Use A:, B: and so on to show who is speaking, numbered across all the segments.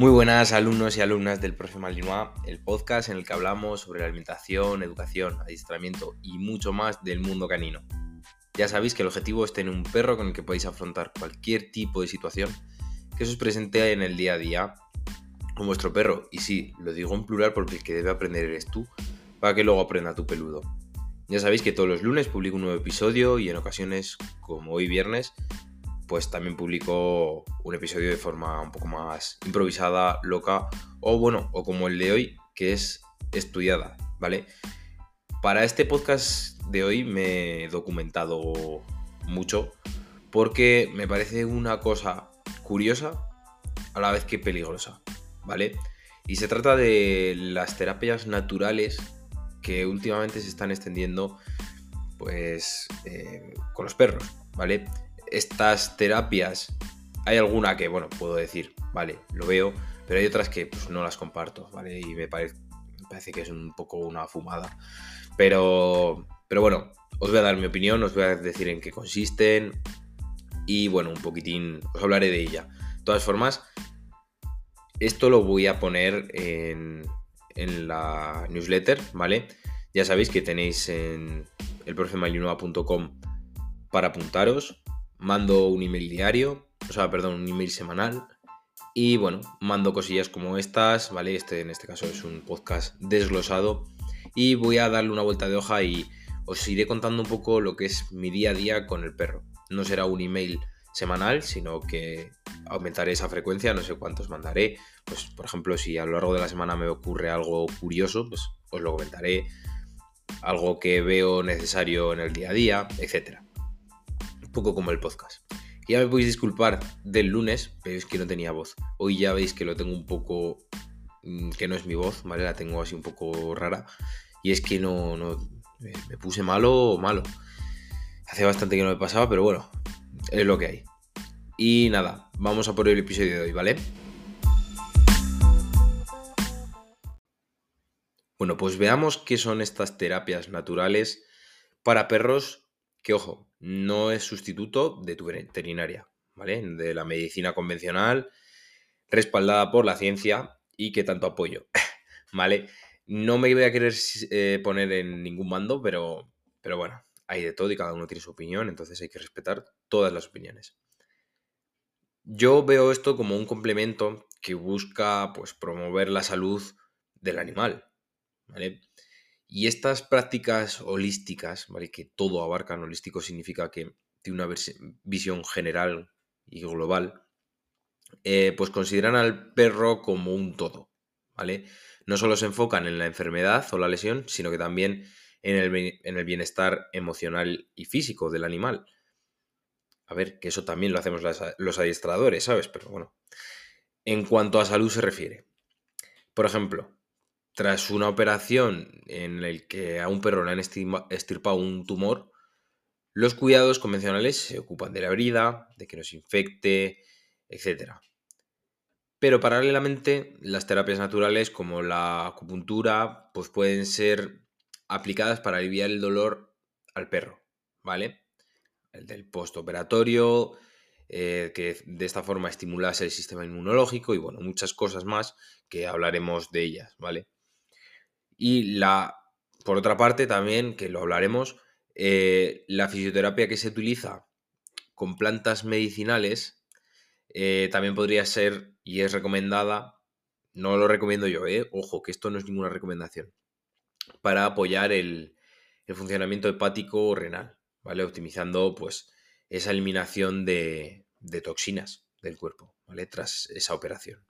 A: Muy buenas alumnos y alumnas del Profe Malinois, el podcast en el que hablamos sobre la alimentación, educación, adiestramiento y mucho más del mundo canino. Ya sabéis que el objetivo es tener un perro con el que podéis afrontar cualquier tipo de situación que se os presente en el día a día con vuestro perro. Y sí, lo digo en plural porque el que debe aprender eres tú, para que luego aprenda tu peludo. Ya sabéis que todos los lunes publico un nuevo episodio y en ocasiones, como hoy viernes, pues también publico un episodio de forma un poco más improvisada, loca, o bueno, o como el de hoy, que es estudiada, ¿vale? Para este podcast de hoy me he documentado mucho porque me parece una cosa curiosa a la vez que peligrosa, ¿vale? Y se trata de las terapias naturales que últimamente se están extendiendo pues eh, con los perros, ¿vale? Estas terapias, hay alguna que, bueno, puedo decir, vale, lo veo, pero hay otras que pues, no las comparto, ¿vale? Y me parece, que es un poco una fumada. Pero, pero bueno, os voy a dar mi opinión, os voy a decir en qué consisten y bueno, un poquitín os hablaré de ella. De todas formas, esto lo voy a poner en, en la newsletter, ¿vale? Ya sabéis que tenéis en elprofemalinoa.com para apuntaros. Mando un email diario, o sea, perdón, un email semanal. Y bueno, mando cosillas como estas, ¿vale? Este en este caso es un podcast desglosado. Y voy a darle una vuelta de hoja y os iré contando un poco lo que es mi día a día con el perro. No será un email semanal, sino que aumentaré esa frecuencia, no sé cuántos mandaré. Pues, por ejemplo, si a lo largo de la semana me ocurre algo curioso, pues os lo comentaré. Algo que veo necesario en el día a día, etc. Poco como el podcast. ya me podéis disculpar del lunes, pero es que no tenía voz. Hoy ya veis que lo tengo un poco. Mm, que no es mi voz, ¿vale? La tengo así un poco rara. Y es que no. no me puse malo, malo. Hace bastante que no me pasaba, pero bueno, es lo que hay. Y nada, vamos a por el episodio de hoy, ¿vale? Bueno, pues veamos qué son estas terapias naturales para perros que, ojo, no es sustituto de tu veterinaria, ¿vale? De la medicina convencional, respaldada por la ciencia y que tanto apoyo, ¿vale? No me voy a querer eh, poner en ningún mando, pero, pero bueno, hay de todo y cada uno tiene su opinión, entonces hay que respetar todas las opiniones. Yo veo esto como un complemento que busca pues, promover la salud del animal. ¿vale? Y estas prácticas holísticas, ¿vale? que todo abarcan, holístico significa que tiene una visión general y global, eh, pues consideran al perro como un todo. ¿vale? No solo se enfocan en la enfermedad o la lesión, sino que también en el, en el bienestar emocional y físico del animal. A ver, que eso también lo hacemos los adiestradores, ¿sabes? Pero bueno. En cuanto a salud se refiere. Por ejemplo, tras una operación en la que a un perro le han estirpado un tumor, los cuidados convencionales se ocupan de la herida, de que no se infecte, etc. Pero paralelamente, las terapias naturales como la acupuntura pues pueden ser aplicadas para aliviar el dolor al perro, ¿vale? el del postoperatorio, eh, que de esta forma estimulase el sistema inmunológico y bueno, muchas cosas más que hablaremos de ellas, ¿vale? Y la, por otra parte también, que lo hablaremos, eh, la fisioterapia que se utiliza con plantas medicinales eh, también podría ser y es recomendada, no lo recomiendo yo, ojo, que esto no es ninguna recomendación, para apoyar el, el funcionamiento hepático o renal. ¿vale? Optimizando pues esa eliminación de, toxinas del cuerpo, ¿vale? Tras esa operación.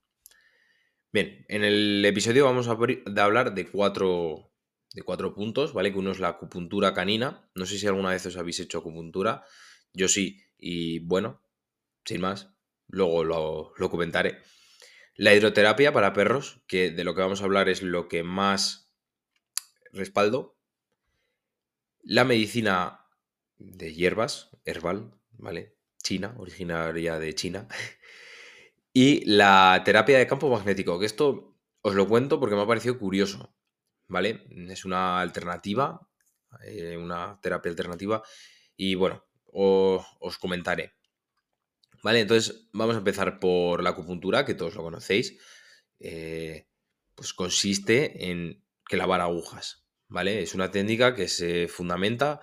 A: Bien, en el episodio vamos a, hablar de cuatro, de cuatro puntos, ¿vale? Que uno es la acupuntura canina. No sé si alguna vez os habéis hecho acupuntura. Yo sí, y bueno, sin más, luego lo, lo comentaré. La hidroterapia para perros, que de lo que vamos a hablar es lo que más respaldo. La medicina de hierbas, herbal, ¿vale? China, originaria de China. y la terapia de campo magnético, que esto os lo cuento porque me ha parecido curioso, ¿vale? Es una alternativa, eh, una terapia alternativa, y bueno, os, comentaré. Vale, entonces vamos a empezar por la acupuntura, que todos lo conocéis. eh, pues consiste en clavar agujas, ¿vale? Es una técnica que se fundamenta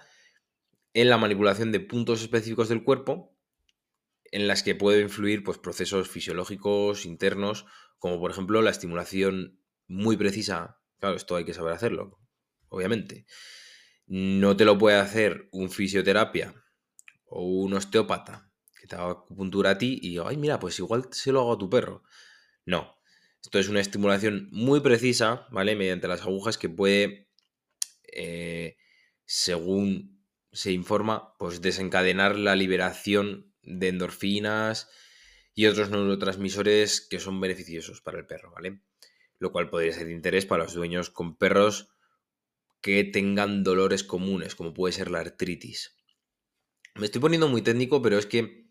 A: en la manipulación de puntos específicos del cuerpo en las que puede influir pues, procesos fisiológicos internos, como por ejemplo la estimulación muy precisa. Claro, esto hay que saber hacerlo, obviamente. No te lo puede hacer un fisioterapia o un osteópata que te haga acupuntura a ti y, ay, mira, pues igual se lo hago a tu perro. No. Esto es una estimulación muy precisa, ¿vale? Mediante las agujas que puede, eh, según se informa, pues desencadenar la liberación de endorfinas y otros neurotransmisores que son beneficiosos para el perro, ¿vale? Lo cual podría ser de interés para los dueños con perros que tengan dolores comunes, como puede ser la artritis. Me estoy poniendo muy técnico, pero es que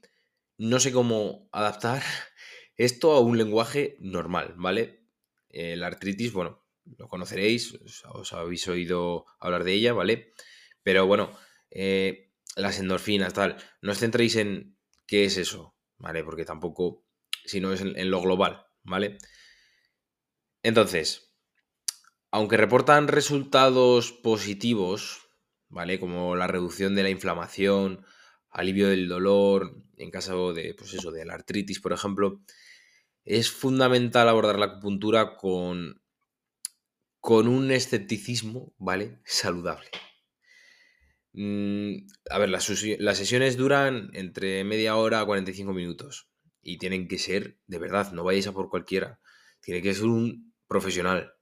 A: no sé cómo adaptar esto a un lenguaje normal, ¿vale? Eh, la artritis, bueno, lo conoceréis, os, habéis oído hablar de ella, ¿vale? Pero bueno, eh, las endorfinas, tal, no os centréis en qué es eso, ¿vale? Porque tampoco, si no es en lo global, ¿vale? Entonces, aunque reportan resultados positivos, ¿vale? Como la reducción de la inflamación, alivio del dolor, en caso de, pues eso, de la artritis, por ejemplo, es fundamental abordar la acupuntura con, con un escepticismo, ¿vale? Saludable. Mm, a ver, las, sesiones duran entre media hora a 45 minutos y tienen que ser, de verdad, no vayáis a por cualquiera. Tiene que ser un profesional,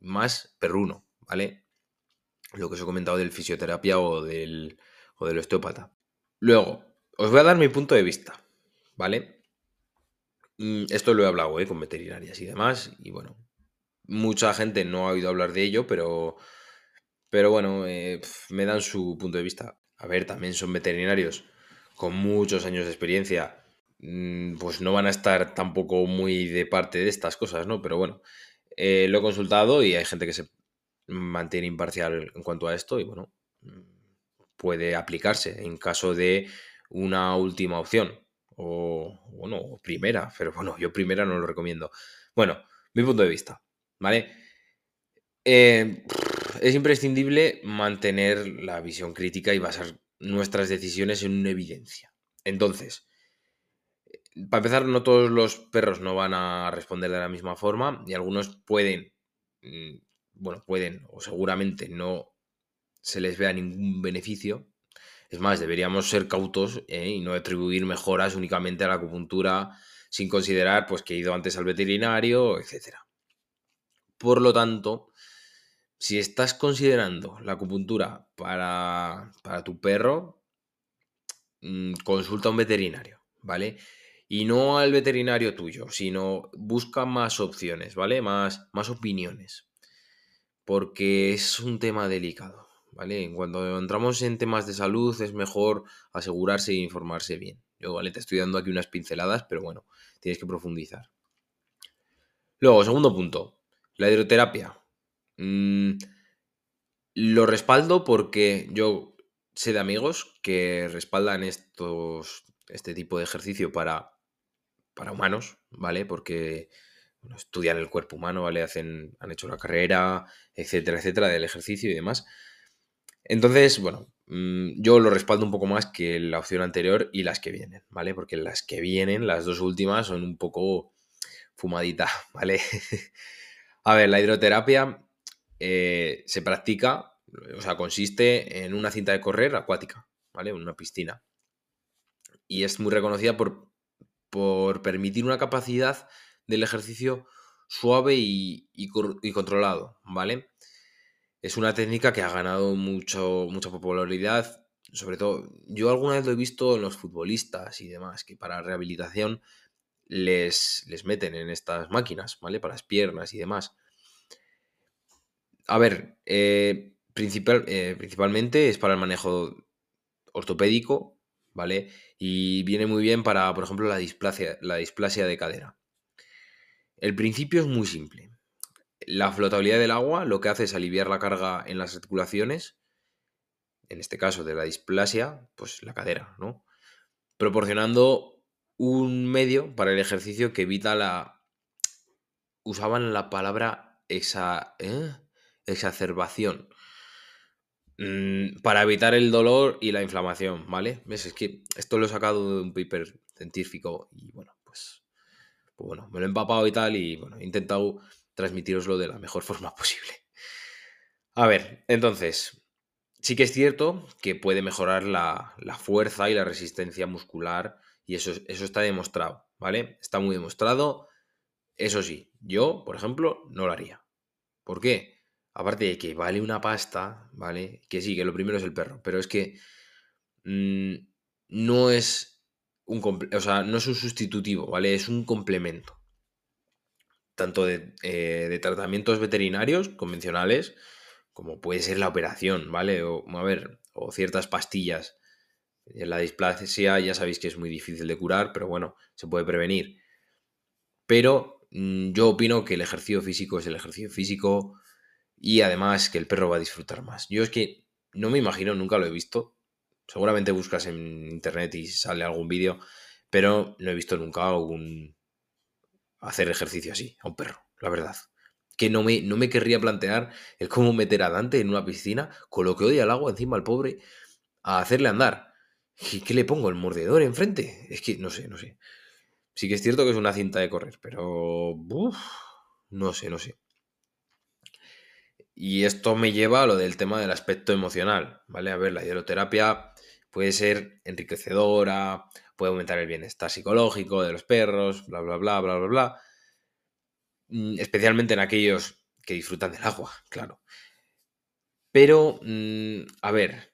A: más perruno, ¿vale? Lo que os he comentado del fisioterapia o del, o del osteópata. Luego, os voy a dar mi punto de vista, ¿vale? Mm, esto lo he hablado ¿eh? con veterinarias y demás, y bueno, mucha gente no ha oído hablar de ello, pero, pero bueno, eh, me dan su punto de vista. A ver, también son veterinarios con muchos años de experiencia, mm, pues no van a estar tampoco muy de parte de estas cosas, ¿no? Pero bueno, eh, lo he consultado y hay gente que se mantiene imparcial en cuanto a esto y bueno, puede aplicarse en caso de una última opción o bueno, primera, pero bueno, yo primera no lo recomiendo. Bueno, mi punto de vista, ¿vale? Eh, es imprescindible mantener la visión crítica y basar nuestras decisiones en una evidencia. Entonces, para empezar, no todos los perros no van a responder de la misma forma y algunos pueden, mm, bueno, pueden o seguramente no se les vea ningún beneficio. Es más, deberíamos ser cautos ¿eh? y no atribuir mejoras únicamente a la acupuntura sin considerar pues, que he ido antes al veterinario, etc. Por lo tanto, si estás considerando la acupuntura para, para tu perro, mm, consulta a un veterinario, ¿vale? y no al veterinario tuyo, sino busca más opciones, ¿vale? Más, más opiniones, porque es un tema delicado, ¿vale? Cuando entramos en temas de salud es mejor asegurarse e informarse bien. Yo, ¿vale? Te estoy dando aquí unas pinceladas, pero bueno, tienes que profundizar. Luego, segundo punto, la hidroterapia. Mm, lo respaldo porque yo sé de amigos que respaldan estos, este tipo de ejercicio para para humanos, ¿vale? Porque estudian el cuerpo humano, ¿vale? Hacen, han hecho la carrera, etcétera, etcétera, del ejercicio y demás. Entonces, bueno, mm, yo lo respaldo un poco más que la opción anterior y las que vienen, ¿vale? Porque las que vienen, las dos últimas, son un poco fumadita, ¿vale? A ver, la hidroterapia eh, se practica, o sea, consiste en una cinta de correr acuática, ¿vale? En una piscina. Y es muy reconocida por por permitir una capacidad del ejercicio suave y, controlado, ¿vale? Es una técnica que ha ganado mucho, mucha popularidad, sobre todo, yo alguna vez lo he visto en los futbolistas y demás, que para rehabilitación les, les meten en estas máquinas, ¿vale? Para las piernas y demás. A ver, eh, principal, eh, principalmente es para el manejo ortopédico ¿vale? Y viene muy bien para, por ejemplo, la displasia, la displasia de cadera. El principio es muy simple. La flotabilidad del agua lo que hace es aliviar la carga en las articulaciones, en este caso de la displasia, pues la cadera, ¿no? Proporcionando un medio para el ejercicio que evita la, usaban la palabra esa, ¿eh? Exacerbación mm, para evitar el dolor y la inflamación, ¿vale? Es que esto lo he sacado de un paper científico y bueno, pues, pues bueno, me lo he empapado y tal y bueno, he intentado transmitiroslo de la mejor forma posible. A ver, entonces, sí que es cierto que puede mejorar la, la fuerza y la resistencia muscular y eso, eso está demostrado, ¿vale? Está muy demostrado. Eso sí, yo, por ejemplo, no lo haría. ¿Por qué? Aparte de que vale una pasta, ¿vale? Que sí, que lo primero es el perro, pero es que mm, no es un o sea, no es un sustitutivo, ¿vale? Es un complemento. Tanto de, eh, de tratamientos veterinarios convencionales, como puede ser la operación, ¿vale? O, a ver, o ciertas pastillas la displasia ya sabéis que es muy difícil de curar, pero bueno, se puede prevenir. Pero mm, yo opino que el ejercicio físico es el ejercicio físico y además que el perro va a disfrutar más. Yo es que no me imagino, nunca lo he visto. Seguramente buscas en internet y sale algún vídeo, pero no he visto nunca algún hacer ejercicio así a un perro, la verdad. Que no me, no me querría plantear el cómo meter a Dante en una piscina con lo que odia el agua encima al pobre a hacerle andar. ¿Y qué le pongo? ¿El mordedor enfrente? Es que no sé, no sé. Sí que es cierto que es una cinta de correr, pero... no sé, no sé. Y esto me lleva a lo del tema del aspecto emocional, ¿vale? A ver, la hidroterapia puede ser enriquecedora, puede aumentar el bienestar psicológico de los perros, bla, bla, bla, bla, bla, bla. Mm, especialmente en aquellos que disfrutan del agua, claro. Pero, mm, a ver,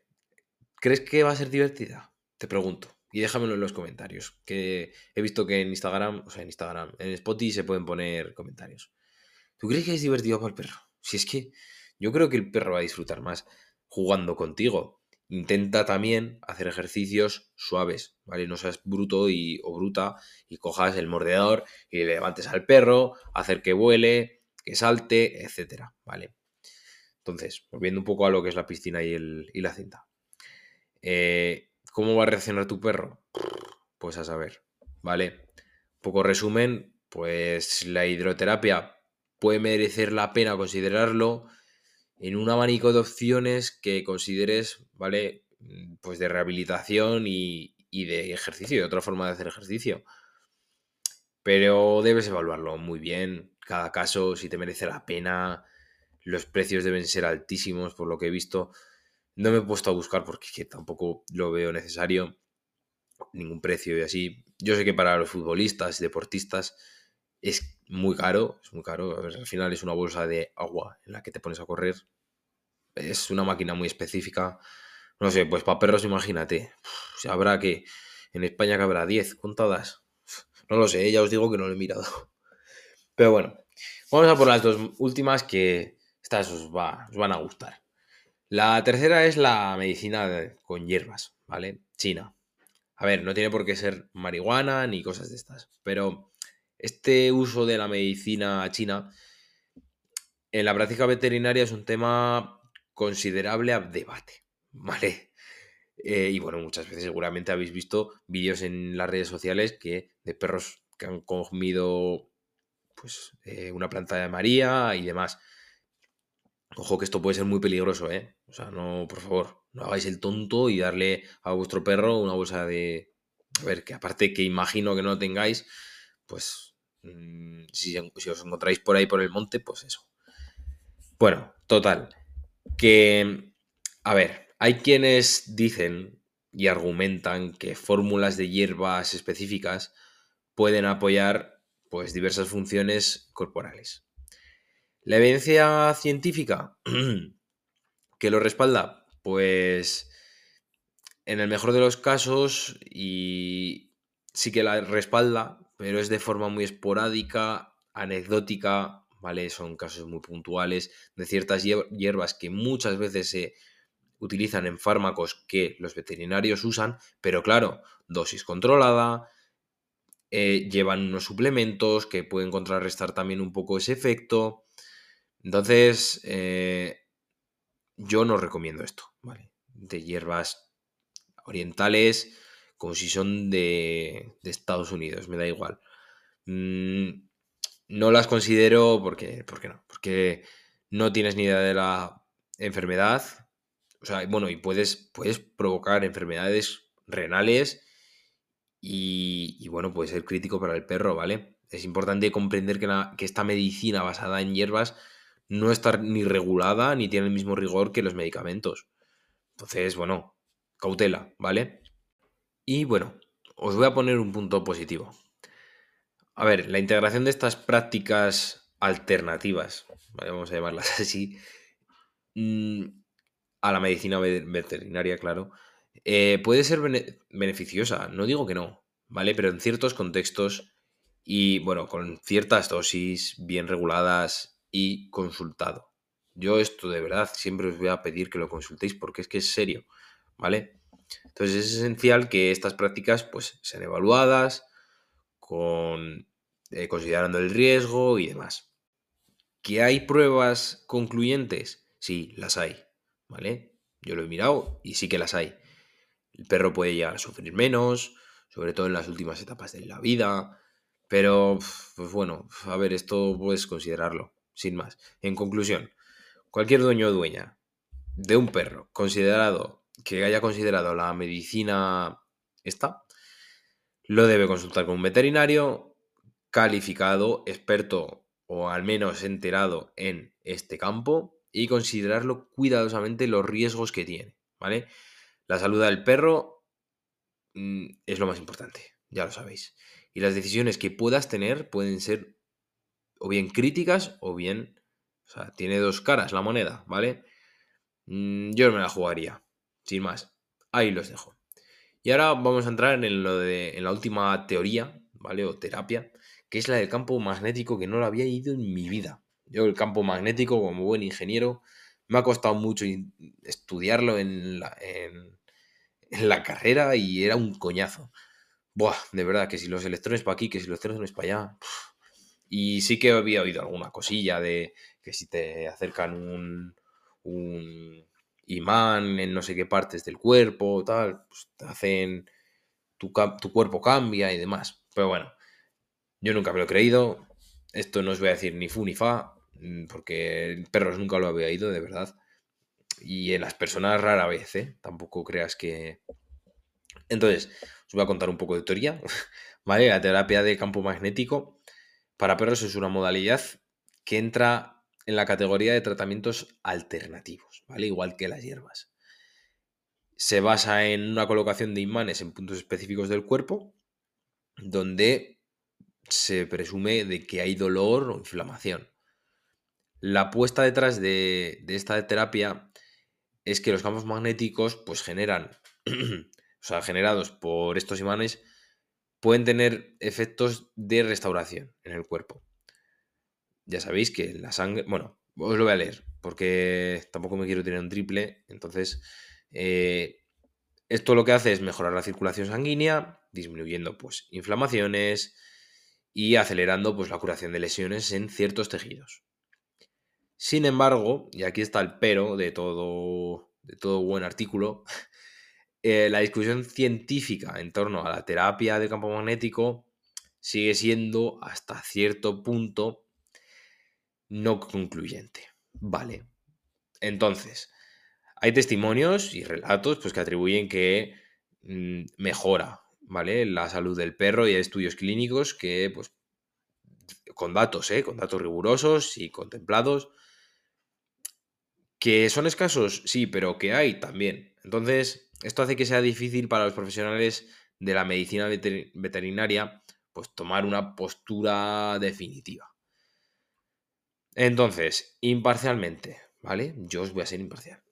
A: ¿crees que va a ser divertida? Te pregunto. Y déjamelo en los comentarios. Que he visto que en Instagram, o sea, en Instagram, en Spotify se pueden poner comentarios. ¿Tú crees que es divertido para el perro? Si es que yo creo que el perro va a disfrutar más jugando contigo. Intenta también hacer ejercicios suaves, ¿vale? No seas bruto y, o bruta y cojas el mordedor y le levantes al perro, hacer que vuele, que salte, etcétera, ¿vale? Entonces, volviendo un poco a lo que es la piscina y, el, y la cinta. Eh, ¿Cómo va a reaccionar tu perro? Pues a saber, ¿vale? Poco resumen, pues la hidroterapia puede merecer la pena considerarlo en un abanico de opciones que consideres, ¿vale? Pues de rehabilitación y, y de ejercicio, de otra forma de hacer ejercicio. Pero debes evaluarlo muy bien, cada caso, si te merece la pena. Los precios deben ser altísimos, por lo que he visto. No me he puesto a buscar porque tampoco lo veo necesario. Ningún precio y así. Yo sé que para los futbolistas deportistas es muy caro. Es muy caro. al final es una bolsa de agua en la que te pones a correr. Es una máquina muy específica. No sé, pues para perros imagínate. Habrá que... En España que habrá 10 contadas. No lo sé, ya os digo que no lo he mirado. Pero bueno, vamos a por las dos últimas que estas os, va, os van a gustar. La tercera es la medicina con hierbas, ¿vale? China. A ver, no tiene por qué ser marihuana ni cosas de estas, pero este uso de la medicina china en la práctica veterinaria es un tema considerable a debate, ¿vale? Eh, y bueno, muchas veces seguramente habéis visto vídeos en las redes sociales que, de perros que han comido pues, eh, una planta de María y demás. Ojo que esto puede ser muy peligroso, ¿eh? O sea, no, por favor, no hagáis el tonto y darle a vuestro perro una bolsa de... A ver, que aparte que imagino que no tengáis, pues mm, si, si, os encontráis por ahí por el monte, pues eso. Bueno, total. Que, a ver, hay quienes dicen y argumentan que fórmulas de hierbas específicas pueden apoyar pues diversas funciones corporales. La evidencia científica que lo respalda, pues en el mejor de los casos y sí que la respalda, pero es de forma muy esporádica, anecdótica, ¿vale? Son casos muy puntuales de ciertas hierbas que muchas veces se utilizan en fármacos que los veterinarios usan, pero claro, dosis controlada, eh, llevan unos suplementos que pueden contrarrestar también un poco ese efecto. Entonces, eh, yo no recomiendo esto, ¿vale? De hierbas orientales, como si son de, Estados Unidos, me da igual. Mm, no las considero porque, ¿por qué no? Porque no tienes ni idea de la enfermedad. O sea, bueno, y puedes, puedes provocar enfermedades renales y, bueno, puede ser crítico para el perro, ¿vale? Es importante comprender que, que esta medicina basada en hierbas no está ni regulada ni tiene el mismo rigor que los medicamentos. Entonces, bueno, cautela, ¿vale? Y bueno, os voy a poner un punto positivo. A ver, la integración de estas prácticas alternativas, vamos a llamarlas así, mm, a la medicina veterinaria, claro, eh, puede ser beneficiosa, no digo que no, ¿vale? Pero en ciertos contextos y, bueno, con ciertas dosis bien reguladas y consultado. Yo esto de verdad siempre os voy a pedir que lo consultéis porque es que es serio, ¿vale? Entonces es esencial que estas prácticas pues sean evaluadas con eh, considerando el riesgo y demás. ¿Que hay pruebas concluyentes? Sí, las hay, ¿vale? Yo lo he mirado y sí que las hay. El perro puede llegar a sufrir menos, sobre todo en las últimas etapas de la vida, pero pues bueno, a ver, esto puedes considerarlo, sin más. En conclusión, cualquier dueño o dueña de un perro considerado que haya considerado la medicina esta, lo debe consultar con un veterinario calificado, experto o al menos enterado en este campo y considerarlo cuidadosamente los riesgos que tiene, ¿vale? La salud del perro mm, es lo más importante, ya lo sabéis. Y las decisiones que puedas tener pueden ser o bien críticas o bien... O sea, tiene dos caras la moneda, ¿vale? Mm, yo no me la jugaría, sin más. Ahí los dejo. Y ahora vamos a entrar en, lo de, en la última teoría, ¿vale? O terapia, que es la del campo magnético, que no lo había ido en mi vida. Yo el campo magnético, como buen ingeniero, me ha costado mucho estudiarlo en la, en, la carrera y era un coñazo. Buah, de verdad, que si los electrones para aquí, que si los electrones para allá. Y sí que había oído alguna cosilla de que si te acercan un, un imán en no sé qué partes del cuerpo, tal, pues hacen. Tu, cuerpo cambia y demás. Pero bueno, yo nunca me lo he creído. Esto no os voy a decir ni fu ni fa, mm, porque perros nunca lo había ido, de verdad. Y en las personas rara vez, ¿eh? Tampoco creas que... Entonces, os voy a contar un poco de teoría. ¿Vale? La terapia de campo magnético para perros es una modalidad que entra en la categoría de tratamientos alternativos, ¿vale? Igual que las hierbas. Se basa en una colocación de imanes en puntos específicos del cuerpo, donde se presume de que hay dolor o inflamación. La apuesta detrás de, esta terapia es que los campos magnéticos pues generan, o sea, generados por estos imanes, pueden tener efectos de restauración en el cuerpo. Ya sabéis que la sangre, bueno, os lo voy a leer porque tampoco me quiero tener un triple, entonces eh, esto lo que hace es mejorar la circulación sanguínea, disminuyendo pues inflamaciones, y acelerando pues, la curación de lesiones en ciertos tejidos. Sin embargo, y aquí está el pero de todo, de todo buen artículo, eh, la discusión científica en torno a la terapia de campo magnético sigue siendo hasta cierto punto no concluyente. Vale. Entonces, hay testimonios y relatos pues, que atribuyen que mm, mejora ¿vale? La salud del perro y hay estudios clínicos que, pues, con datos, ¿eh? Con datos rigurosos y contemplados. ¿Que son escasos? Sí, pero que hay también. Entonces, esto hace que sea difícil para los profesionales de la medicina veterinaria, pues, tomar una postura definitiva. Entonces, imparcialmente, ¿vale? Yo os voy a ser imparcial.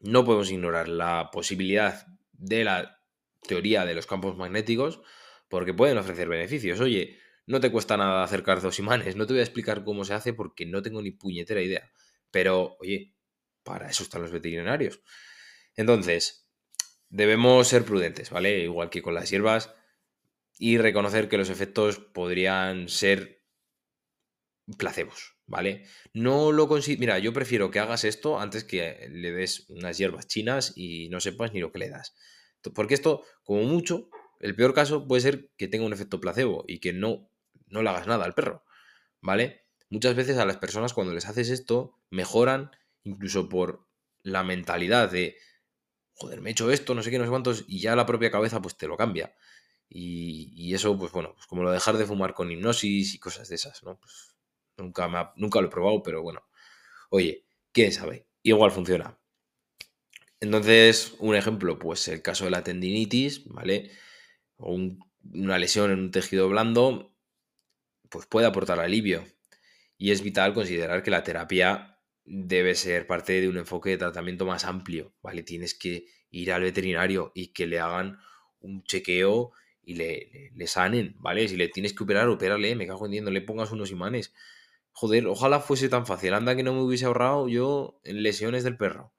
A: No podemos ignorar la posibilidad de la teoría de los campos magnéticos porque pueden ofrecer beneficios. Oye, no te cuesta nada acercar dos imanes, no te voy a explicar cómo se hace porque no tengo ni puñetera idea. Pero, oye, para eso están los veterinarios. Entonces, debemos ser prudentes, ¿vale? Igual que con las hierbas y reconocer que los efectos podrían ser placebos, ¿vale? No lo consigo. Mira, yo prefiero que hagas esto antes que le des unas hierbas chinas y no sepas ni lo que le das. Porque esto, como mucho, el peor caso puede ser que tenga un efecto placebo y que no, no le hagas nada al perro. ¿vale? Muchas veces a las personas cuando les haces esto, mejoran incluso por la mentalidad de, joder, me he hecho esto, no sé qué, no sé cuántos, y ya la propia cabeza pues te lo cambia. Y, eso, pues bueno, pues como lo dejar de fumar con hipnosis y cosas de esas, ¿no? Pues nunca, nunca lo he probado, pero bueno, oye, quién sabe, igual funciona. Entonces, un ejemplo, pues el caso de la tendinitis, ¿vale? O una lesión en un tejido blando, pues puede aportar alivio. Y es vital considerar que la terapia debe ser parte de un enfoque de tratamiento más amplio, ¿vale? Tienes que ir al veterinario y que le hagan un chequeo y le, le, sanen, ¿vale? Si le tienes que operar, opérale, me cago en le pongas unos imanes. Joder, ojalá fuese tan fácil. Anda que no me hubiese ahorrado yo en lesiones del perro.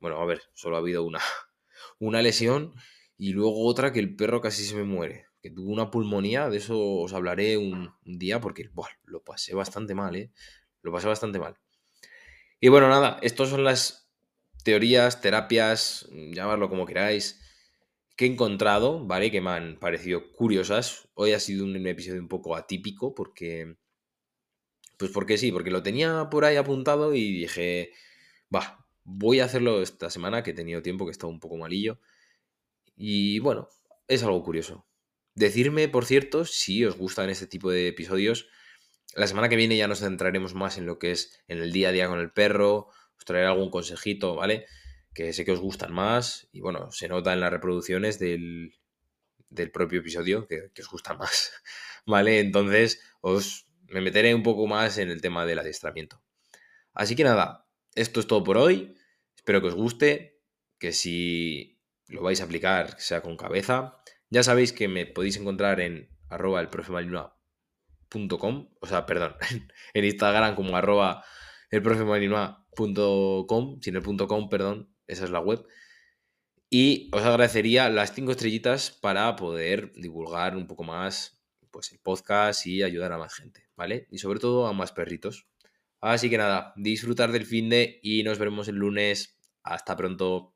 A: Bueno, a ver, solo ha habido una, una lesión y luego otra que el perro casi se me muere. Que tuvo una pulmonía, de eso os hablaré un, día porque lo pasé bastante mal, ¿eh? Lo pasé bastante mal. Y bueno, nada, estas son las teorías, terapias, llamarlo como queráis, que he encontrado, ¿vale? Que me han parecido curiosas. Hoy ha sido un episodio un poco atípico porque... Pues porque sí, porque lo tenía por ahí apuntado y dije, va, voy a hacerlo esta semana que he tenido tiempo, que he estado un poco malillo. Y bueno, es algo curioso. Decirme, por cierto, si os gustan este tipo de episodios. La semana que viene ya nos centraremos más en lo que es en el día a día con el perro. Os traeré algún consejito, ¿vale? Que sé que os gustan más. Y bueno, se nota en las reproducciones del, del propio episodio que, que, os gustan más. ¿Vale? Entonces os me meteré un poco más en el tema del adiestramiento. Así que nada, esto es todo por hoy. Espero que os guste. Que si lo vais a aplicar, sea con cabeza. Ya sabéis que me podéis encontrar en arroba el o sea, perdón, en Instagram como arroba el sin el punto com, perdón, esa es la web. Y os agradecería las cinco estrellitas para poder divulgar un poco más pues, el podcast y ayudar a más gente, ¿vale? Y sobre todo a más perritos. Así que nada, disfrutar del fin de y nos veremos el lunes. Hasta pronto.